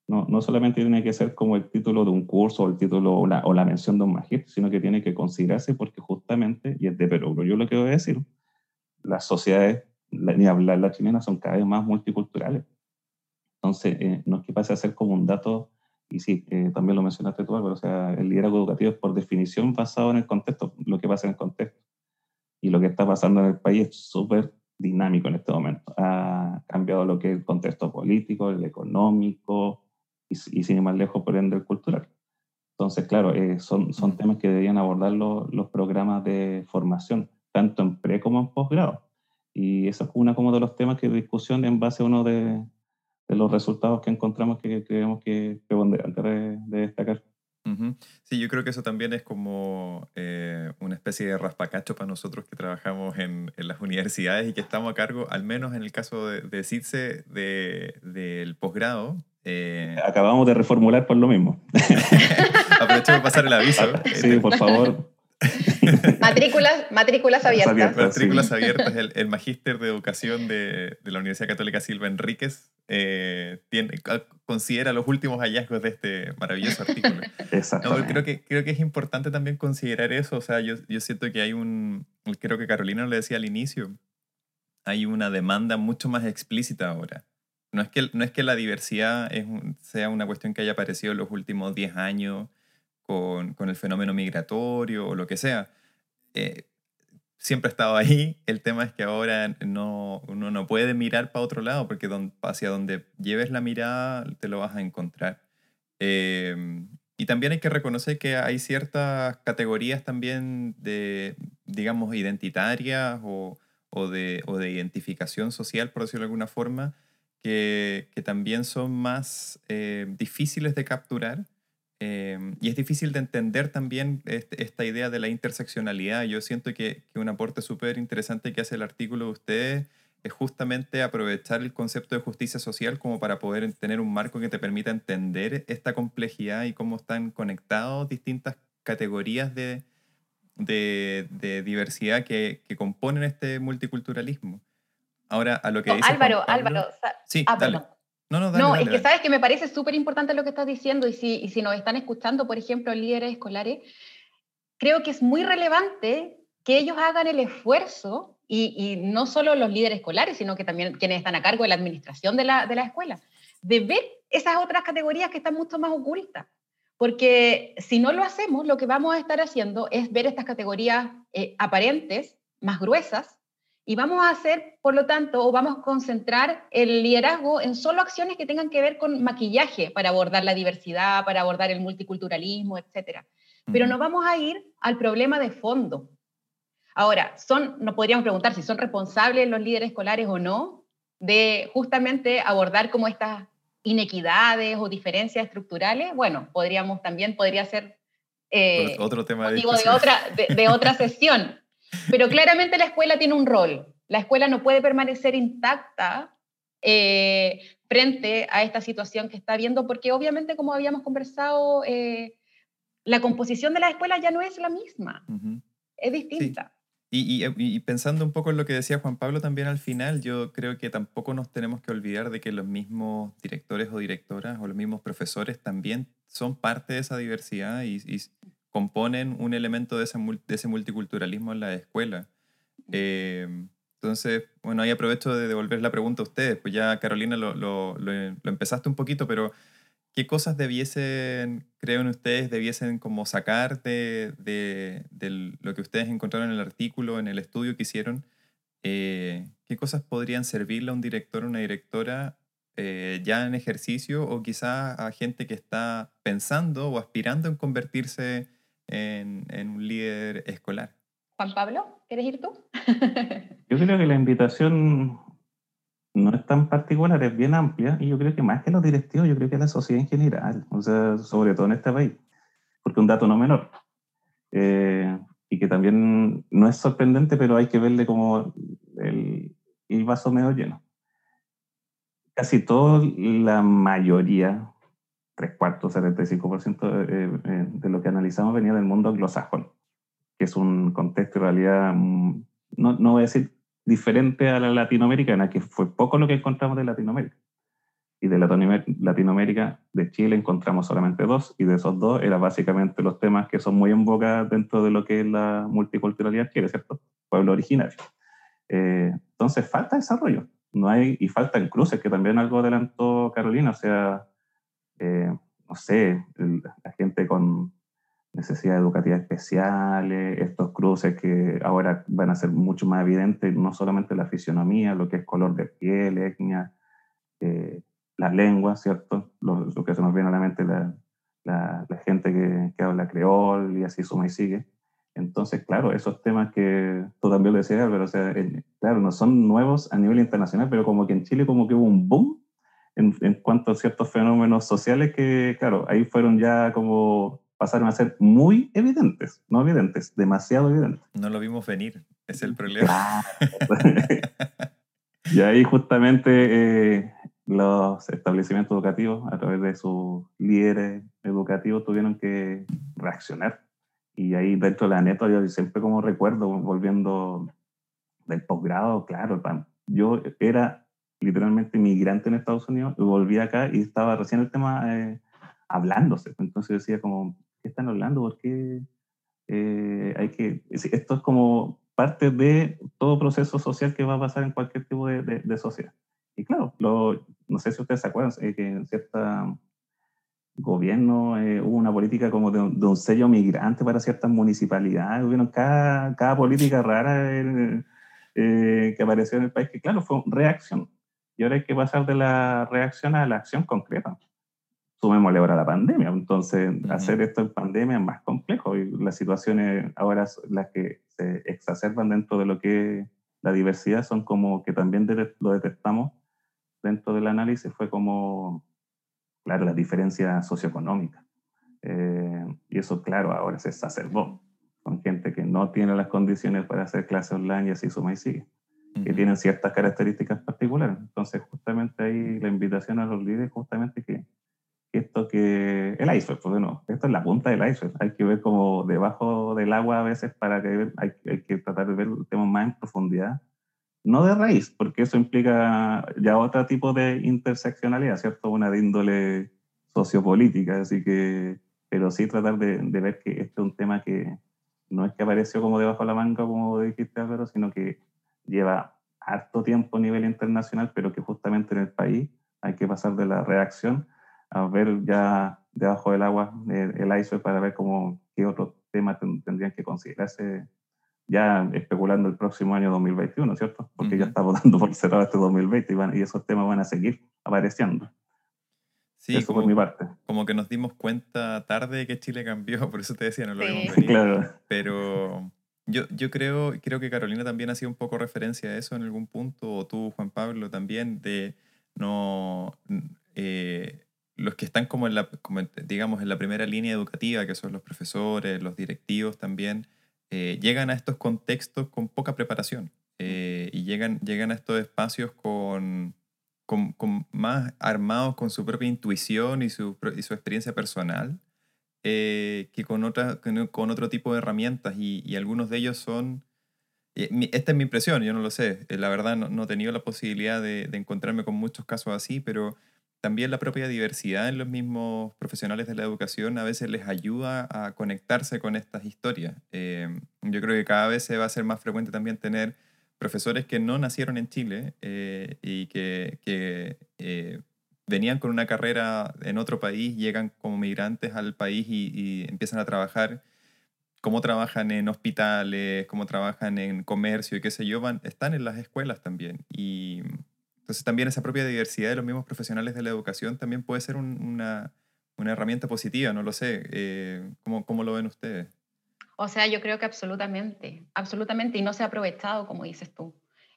No, no solamente tiene que ser como el título de un curso o el título o la, o la mención de un magíster, sino que tiene que considerarse porque justamente, y es de perogro yo lo a decir, las sociedades ni hablar la chilena, son cada vez más multiculturales. Entonces, eh, no es que pase a ser como un dato, y sí, eh, también lo mencionaste tú, Álvaro, o sea, el liderazgo educativo es por definición basado en el contexto, lo que pasa en el contexto. Y lo que está pasando en el país es súper dinámico en este momento. Ha cambiado lo que es el contexto político, el económico, y, sin ir más lejos, por ende, el cultural. Entonces, claro, eh, son, son temas que deberían abordar los, los programas de formación, tanto en pre como en posgrado. Y eso es una como de los temas que discusión en base a uno de, de los resultados que encontramos que creemos que es preponderante de, de destacar. Sí, yo creo que eso también es como eh, una especie de raspacacho para nosotros que trabajamos en, en, las universidades y que estamos a cargo, al menos en el caso de, de CITSE, del de, posgrado. Eh... Acabamos de reformular por lo mismo. Aprovecho de pasar el aviso. Sí, por favor. matrículas, matrículas abiertas. Matrículas abiertas. El, magíster de educación de, de, la Universidad Católica Silva Enríquez eh, tiene, considera los últimos hallazgos de este maravilloso artículo. Exacto. creo, que, creo que es importante también considerar eso. O sea, yo, yo siento que hay un, creo que Carolina lo decía al inicio, hay una demanda mucho más explícita ahora. No es que, no es que la diversidad es sea una cuestión que haya aparecido en los últimos 10 años con, con el fenómeno migratorio o lo que sea. Eh, siempre ha estado ahí. El tema es que ahora no, uno no puede mirar para otro lado porque hacia donde lleves la mirada te lo vas a encontrar. Em, y también hay que reconocer que hay ciertas categorías también de, digamos, identitarias o, o de, o de identificación social, por decirlo de alguna forma, que, que también son más eh, difíciles de capturar. Eh, y es difícil de entender también este, esta idea de la interseccionalidad. Yo siento que, que un aporte súper interesante que hace el artículo de ustedes es justamente aprovechar el concepto de justicia social como para poder tener un marco que te permita entender esta complejidad y cómo están conectados distintas categorías de, de, diversidad que, que, componen este multiculturalismo. Ahora, a lo que dice Álvaro, Álvaro. Sí, ah, dale. No, no, dale, no es que sabes que me parece súper importante lo que estás diciendo y si, y si nos están escuchando, por ejemplo, líderes escolares, creo que es muy relevante que ellos hagan el esfuerzo y, no solo los líderes escolares, sino que también quienes están a cargo de la administración de la, de la escuela, de ver esas otras categorías que están mucho más ocultas. Porque si no lo hacemos, lo que vamos a estar haciendo es ver estas categorías eh, aparentes, más gruesas, y vamos a hacer, por lo tanto, o vamos a concentrar el liderazgo en solo acciones que tengan que ver con maquillaje para abordar la diversidad, para abordar el multiculturalismo, etc. Pero no vamos a ir al problema de fondo, Ahora, son, nos podríamos preguntar si son responsables los líderes escolares o no de justamente abordar como estas inequidades o diferencias estructurales. Bueno, podríamos también, podría ser eh, otro tema de, de, otra, de, otra sesión. Pero claramente la escuela tiene un rol. La escuela no puede permanecer intacta eh, frente a esta situación que está viendo, porque obviamente, como habíamos conversado, eh, la composición de la escuela ya no es la misma, es distinta. Y, pensando un poco en lo que decía Juan Pablo también al final, yo creo que tampoco nos tenemos que olvidar de que los mismos directores o directoras o los mismos profesores también son parte de esa diversidad y, componen un elemento de ese, de ese, multiculturalismo en la escuela. Eh, entonces, bueno, ahí aprovecho de devolver la pregunta a ustedes, pues ya Carolina lo, lo, lo empezaste un poquito, pero ¿Qué cosas debiesen, creen ustedes, debiesen como sacar de, de, lo que ustedes encontraron en el artículo, en el estudio que hicieron? Eh, ¿Qué cosas podrían servirle a un director o una directora eh, ya en ejercicio o quizá a gente que está pensando o aspirando en convertirse en, en un líder escolar? Juan Pablo, ¿quieres ir tú? Yo creo que la invitación no es tan particular, es bien amplia, y yo creo que más que los directivos, yo creo que la sociedad en general, o sea, sobre todo en este país, porque un dato no menor, eh, y que también no es sorprendente, pero hay que verle como el, el vaso medio lleno. Casi toda la mayoría, tres cuartos, 75% de, eh, de lo que analizamos venía del mundo anglosajón, que es un contexto en realidad, mm, no, no voy a decir diferente a la latinoamericana, que fue poco lo que encontramos de Latinoamérica. Y de Latinoamérica, de Chile, encontramos solamente dos, y de esos dos eran básicamente los temas que son muy en boca dentro de lo que es la multiculturalidad chile, ¿cierto? Pueblo originario. Eh, entonces, falta desarrollo. No hay, y faltan cruces, que también algo adelantó Carolina, o sea, eh, no sé, la gente con necesidades educativas especiales, estos cruces que ahora van a ser mucho más evidentes, no solamente la fisionomía, lo que es color de piel, etnia, eh, las lenguas, ¿cierto? Lo, que se nos viene a la mente la, la, gente que, que, habla creol y así suma y sigue. Entonces, claro, esos temas que tú también lo decías, pero o sea, claro, no son nuevos a nivel internacional, pero como que en Chile como que hubo un boom en, en cuanto a ciertos fenómenos sociales que, claro, ahí fueron ya como pasaron a ser muy evidentes, no evidentes, demasiado evidentes. No lo vimos venir, es el problema. y ahí justamente eh, los establecimientos educativos, a través de sus líderes educativos, tuvieron que reaccionar. Y ahí dentro de la neta, yo siempre como recuerdo, volviendo del posgrado, claro, yo era literalmente inmigrante en Estados Unidos, volví acá y estaba recién el tema eh, hablándose. Entonces decía como, ¿qué están hablando? ¿Por qué eh, hay que...? Esto es como parte de todo proceso social que va a pasar en cualquier tipo de, de, sociedad. Y claro, no sé si ustedes se acuerdan eh, que en cierta gobierno eh, hubo una política como de, un sello migrante para ciertas municipalidades, hubieron cada, cada política rara que apareció en el país, que claro, fue reacción. Y ahora hay que pasar de la reacción a la acción concreta sumémosle ahora la pandemia. Entonces, hacer esto en pandemia es más complejo y las situaciones ahora las que se exacerban dentro de lo que es la diversidad son como que también lo detectamos dentro del análisis, fue como, claro, la diferencia socioeconómica. Eh, y eso, claro, ahora se exacerbó con gente que no tiene las condiciones para hacer clases online y así suma y sigue, que tienen ciertas características particulares. Entonces, justamente ahí la invitación a los líderes, justamente que esto que el iceberg, pues bueno, esto es la punta del iceberg, hay que ver como debajo del agua a veces para que hay, hay que tratar de ver el tema más en profundidad, no de raíz, porque eso implica ya otro tipo de interseccionalidad, ¿cierto? Una de índole sociopolítica, así que, pero sí tratar de, de ver que este es un tema que no es que apareció como debajo de la manga, como dijiste Álvaro, sino que lleva harto tiempo a nivel internacional, pero que justamente en el país hay que pasar de la reacción a ver ya debajo del agua eh, el, iceberg para ver cómo, qué otros temas tendrían que considerarse ya especulando el próximo año 2021, ¿cierto? Porque ya está votando por cerrado este 2020 y, y, esos temas van a seguir apareciendo. Sí, eso como, por mi parte. Como que nos dimos cuenta tarde que Chile cambió, por eso te decía, no lo vimos venir. Claro. Pero yo, yo creo, creo que Carolina también ha sido un poco referencia a eso en algún punto, o tú, Juan Pablo, también, de no... Eh, los que están como en la, digamos, en la primera línea educativa, que son los profesores, los directivos también, eh, llegan a estos contextos con poca preparación eh, y llegan, llegan a estos espacios con, con, más armados con su propia intuición y su, y su experiencia personal eh, que con, otra, con otro tipo de herramientas y, algunos de ellos son... Esta es mi impresión, yo no lo sé. La verdad no, no he tenido la posibilidad de, de encontrarme con muchos casos así, pero también la propia diversidad en los mismos profesionales de la educación a veces les ayuda a conectarse con estas historias. Eh, yo creo que cada vez se va a ser más frecuente también tener profesores que no nacieron en Chile eh, y que, eh, venían con una carrera en otro país, llegan como migrantes al país y, empiezan a trabajar cómo trabajan en hospitales, cómo trabajan en comercio y qué sé yo, van, están en las escuelas también. Y, entonces también esa propia diversidad de los mismos profesionales de la educación también puede ser una, una, herramienta positiva, no lo sé. Eh, ¿cómo, ¿Cómo lo ven ustedes? O sea, yo creo que absolutamente, absolutamente, y no se ha aprovechado, como dices tú.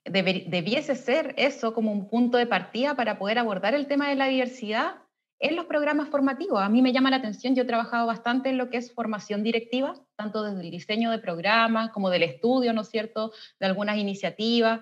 Debiese ser eso como un punto de partida para poder abordar el tema de la diversidad en los programas formativos. A mí me llama la atención, yo he trabajado bastante en lo que es formación directiva, tanto desde el diseño de programas como del estudio, ¿no es cierto?, de algunas iniciativas.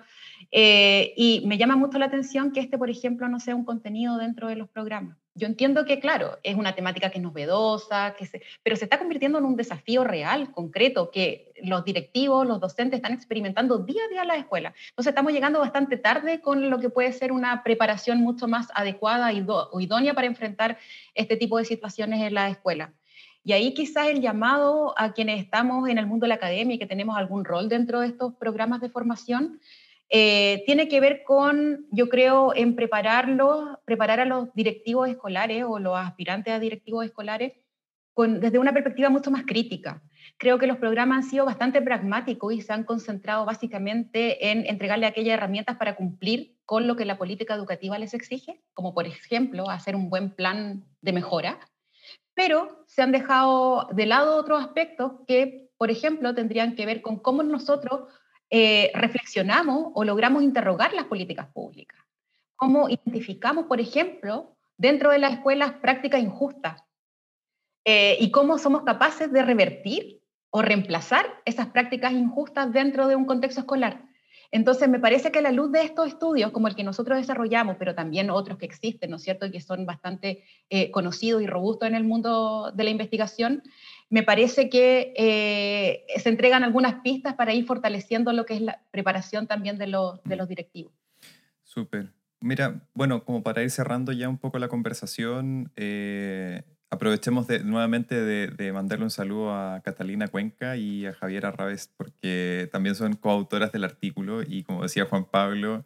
Eh, y me llama mucho la atención que este, por ejemplo, no sea un contenido dentro de los programas. Yo entiendo que, claro, es una temática que es novedosa, que se, pero se está convirtiendo en un desafío real, concreto, que los directivos, los docentes están experimentando día a día en la escuela. Entonces estamos llegando bastante tarde con lo que puede ser una preparación mucho más adecuada y o idónea para enfrentar este tipo de situaciones en la escuela. Y ahí quizás el llamado a quienes estamos en el mundo de la academia y que tenemos algún rol dentro de estos programas de formación, eh, tiene que ver con, yo creo, en prepararlos, preparar a los directivos escolares o los aspirantes a directivos escolares con, desde una perspectiva mucho más crítica. Creo que los programas han sido bastante pragmáticos y se han concentrado básicamente en entregarle aquellas herramientas para cumplir con lo que la política educativa les exige, como por ejemplo hacer un buen plan de mejora, pero se han dejado de lado otros aspectos que, por ejemplo, tendrían que ver con cómo nosotros eh, reflexionamos o logramos interrogar las políticas públicas. Cómo identificamos, por ejemplo, dentro de las escuelas prácticas injustas eh, y cómo somos capaces de revertir o reemplazar esas prácticas injustas dentro de un contexto escolar. Entonces, me parece que a la luz de estos estudios, como el que nosotros desarrollamos, pero también otros que existen, ¿no es cierto?, y que son bastante eh, conocidos y robustos en el mundo de la investigación, me parece que eh, se entregan algunas pistas para ir fortaleciendo lo que es la preparación también de, los, de los directivos. Súper. Mira, bueno, como para ir cerrando ya un poco la conversación, eh, aprovechemos de, nuevamente de, mandarle un saludo a Catalina Cuenca y a Javier Arrabes, porque también son coautoras del artículo y como decía Juan Pablo,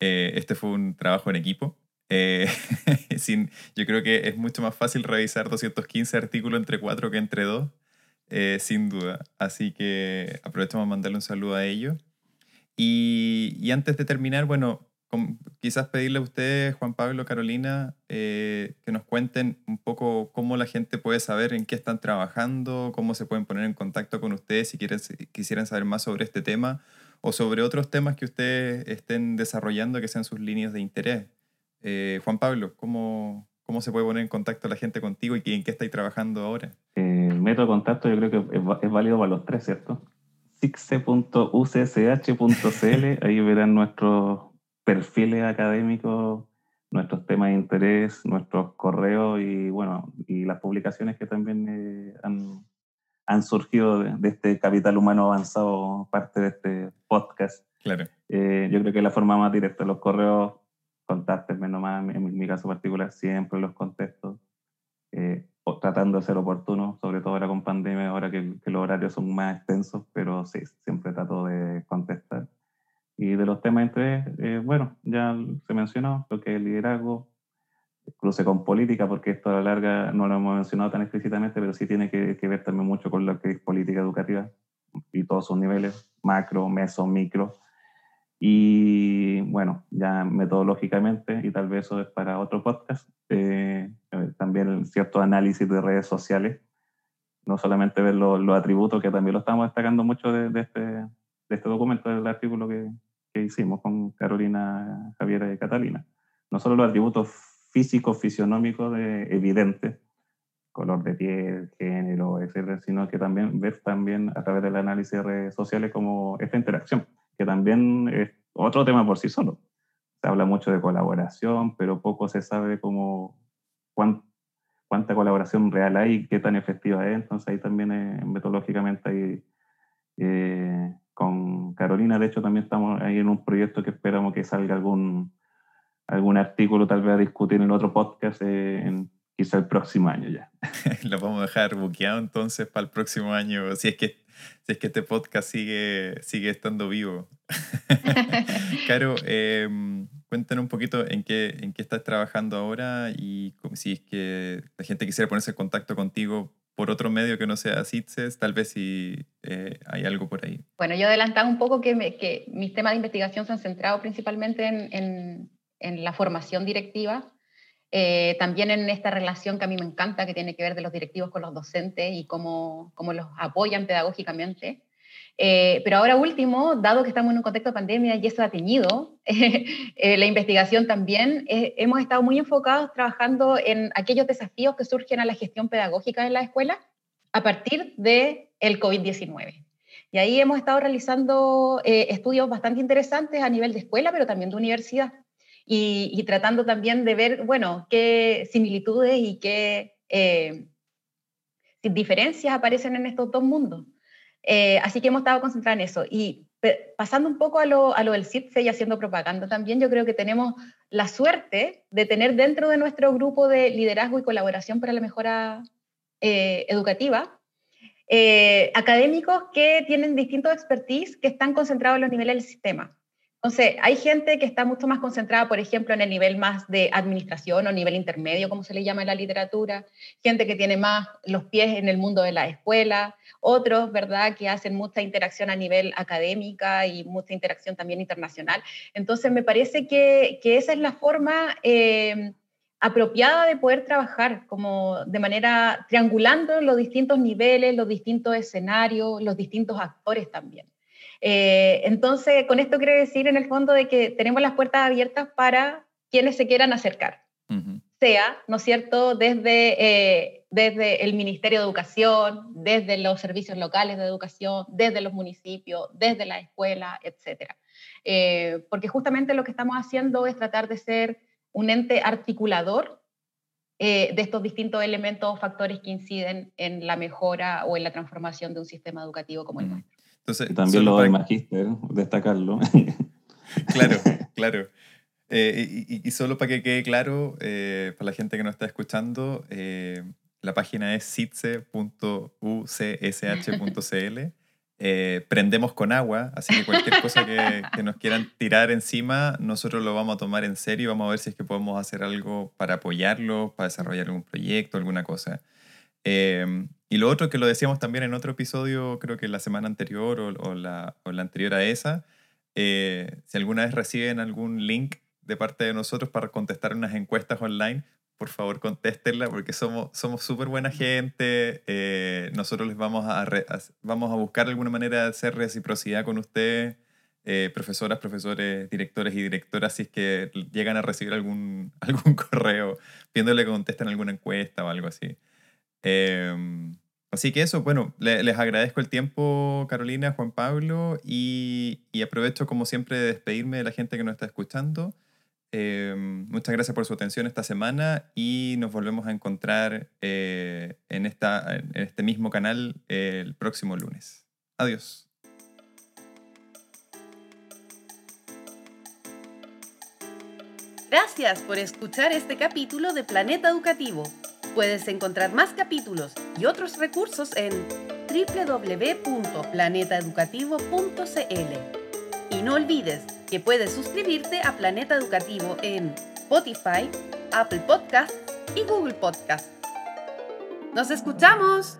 eh, este fue un trabajo en equipo. Eh, sin, yo creo que es mucho más fácil revisar 215 artículos entre cuatro que entre dos, eh, sin duda. Así que aprovechamos a mandarle un saludo a ellos. Y, y antes de terminar, bueno, quizás pedirle a ustedes, Juan Pablo, Carolina, eh, que nos cuenten un poco cómo la gente puede saber en qué están trabajando, cómo se pueden poner en contacto con ustedes si quieren, quisieran saber más sobre este tema o sobre otros temas que ustedes estén desarrollando que sean sus líneas de interés. Eh, Juan Pablo, ¿cómo, ¿cómo se puede poner en contacto la gente contigo y en qué estáis trabajando ahora? Eh, el método de contacto yo creo que es, válido para los tres, ¿cierto? sixe.ucsh.cl, ahí verán nuestros perfiles académicos, nuestros temas de interés, nuestros correos y bueno, y las publicaciones que también eh, han, han, surgido de, este capital humano avanzado, parte de este podcast. Claro. Eh, yo creo que la forma más directa, los correos, contáctenme nomás, en mi, caso particular siempre los contesto, eh, tratando de ser oportuno, sobre todo ahora con pandemia, ahora que, los horarios son más extensos, pero sí, siempre trato de contestar. Y de los temas entre, eh, bueno, ya se mencionó lo que es el liderazgo, cruce con política, porque esto a la larga no lo hemos mencionado tan explícitamente, pero sí tiene que, que ver también mucho con lo que es política educativa y todos sus niveles, macro, meso, micro. Y bueno, ya metodológicamente, y tal vez eso es para otro podcast, eh, también cierto análisis de redes sociales, no solamente ver los atributos, que también lo estamos destacando mucho de, este, de este documento, del artículo que, que hicimos con Carolina, Javiera y Catalina. No solo los atributos físicos, fisionómicos de, evidentes, color de piel, género, etcétera, sino que también ver también a través del análisis de redes sociales como esta interacción, que también es otro tema por sí solo. Se habla mucho de colaboración, pero poco se sabe cómo, cuánta colaboración real hay, qué tan efectiva es, entonces ahí también eh, metodológicamente hay eh, con Carolina, de hecho, también estamos ahí en un proyecto que esperamos que salga algún, algún artículo, tal vez a discutir en otro podcast, eh, quizá el próximo año ya. Lo vamos a dejar buqueado entonces para el próximo año, si es que, si es que este podcast sigue, sigue estando vivo. Caro, eh, cuéntanos un poquito en qué, en qué estás trabajando ahora y si es que la gente quisiera ponerse en contacto contigo por otro medio que no sea CITSES, tal vez si eh, hay algo por ahí. Bueno, yo adelantaba un poco que, que mis temas de investigación se han centrado principalmente en, en, la formación directiva, eh, también en esta relación que a mí me encanta, que tiene que ver de los directivos con los docentes y cómo, cómo los apoyan pedagógicamente. Eh, pero ahora último, dado que estamos en un contexto de pandemia y eso ha teñido eh, la investigación también, eh, hemos estado muy enfocados trabajando en aquellos desafíos que surgen a la gestión pedagógica en la escuela a partir del el COVID-19. Y ahí hemos estado realizando estudios bastante interesantes a nivel de escuela, pero también de universidad. Y, y tratando también de ver, bueno, qué similitudes y qué diferencias aparecen en estos dos mundos. Eh, así que hemos estado concentrados en eso. Y pasando un poco a lo, a lo del CITFE y haciendo propaganda también, yo creo que tenemos la suerte de tener dentro de nuestro grupo de liderazgo y colaboración para la mejora eh, educativa eh, académicos que tienen distintos expertise que están concentrados en los niveles del sistema. Entonces, hay gente que está mucho más concentrada, por ejemplo, en el nivel más de administración o nivel intermedio, como se le llama en la literatura, gente que tiene más los pies en el mundo de la escuela, otros, ¿verdad?, que hacen mucha interacción a nivel académica y mucha interacción también internacional. Entonces, me parece que, esa es la forma eh, apropiada de poder trabajar, como de manera triangulando los distintos niveles, los distintos escenarios, los distintos actores también. Eh, entonces, con esto quiero decir en el fondo de que tenemos las puertas abiertas para quienes se quieran acercar, sea, ¿no es cierto?, desde, eh, desde el Ministerio de Educación, desde los servicios locales de educación, desde los municipios, desde la escuela, etc. Eh, porque justamente lo que estamos haciendo es tratar de ser un ente articulador de estos distintos elementos o factores que inciden en la mejora o en la transformación de un sistema educativo como el nuestro y también lo del magíster, destacarlo. Claro, claro. Eh, y, solo para que quede claro, eh, para la gente que nos está escuchando, eh, la página es sitse.ucsh.cl. prendemos con agua, así que cualquier cosa que, que, nos quieran tirar encima, nosotros lo vamos a tomar en serio y vamos a ver si es que podemos hacer algo para apoyarlo, para desarrollar algún proyecto, alguna cosa. Y lo otro que lo decíamos también en otro episodio, creo que la semana anterior o, la, o la, anterior a esa, eh, si alguna vez reciben algún link de parte de nosotros para contestar unas encuestas online, por favor contéstenla porque somos somos súper buena gente. Eh, nosotros les vamos a, vamos a buscar alguna manera de hacer reciprocidad con ustedes. eh, profesoras, profesores, directores y directoras si es que llegan a recibir algún, algún correo pidiéndole que contesten alguna encuesta o algo así. Em, así que eso, bueno, les agradezco el tiempo, Carolina, Juan Pablo, y, y, aprovecho como siempre de despedirme de la gente que nos está escuchando. Em, muchas gracias por su atención esta semana y nos volvemos a encontrar eh, en, esta, en este mismo canal el próximo lunes. Adiós. Gracias por escuchar este capítulo de Planeta Educativo. Puedes encontrar más capítulos y otros recursos en www.planetaeducativo.cl. Y no olvides que puedes suscribirte a Planeta Educativo en Spotify, Apple Podcasts y Google Podcasts. ¡Nos escuchamos!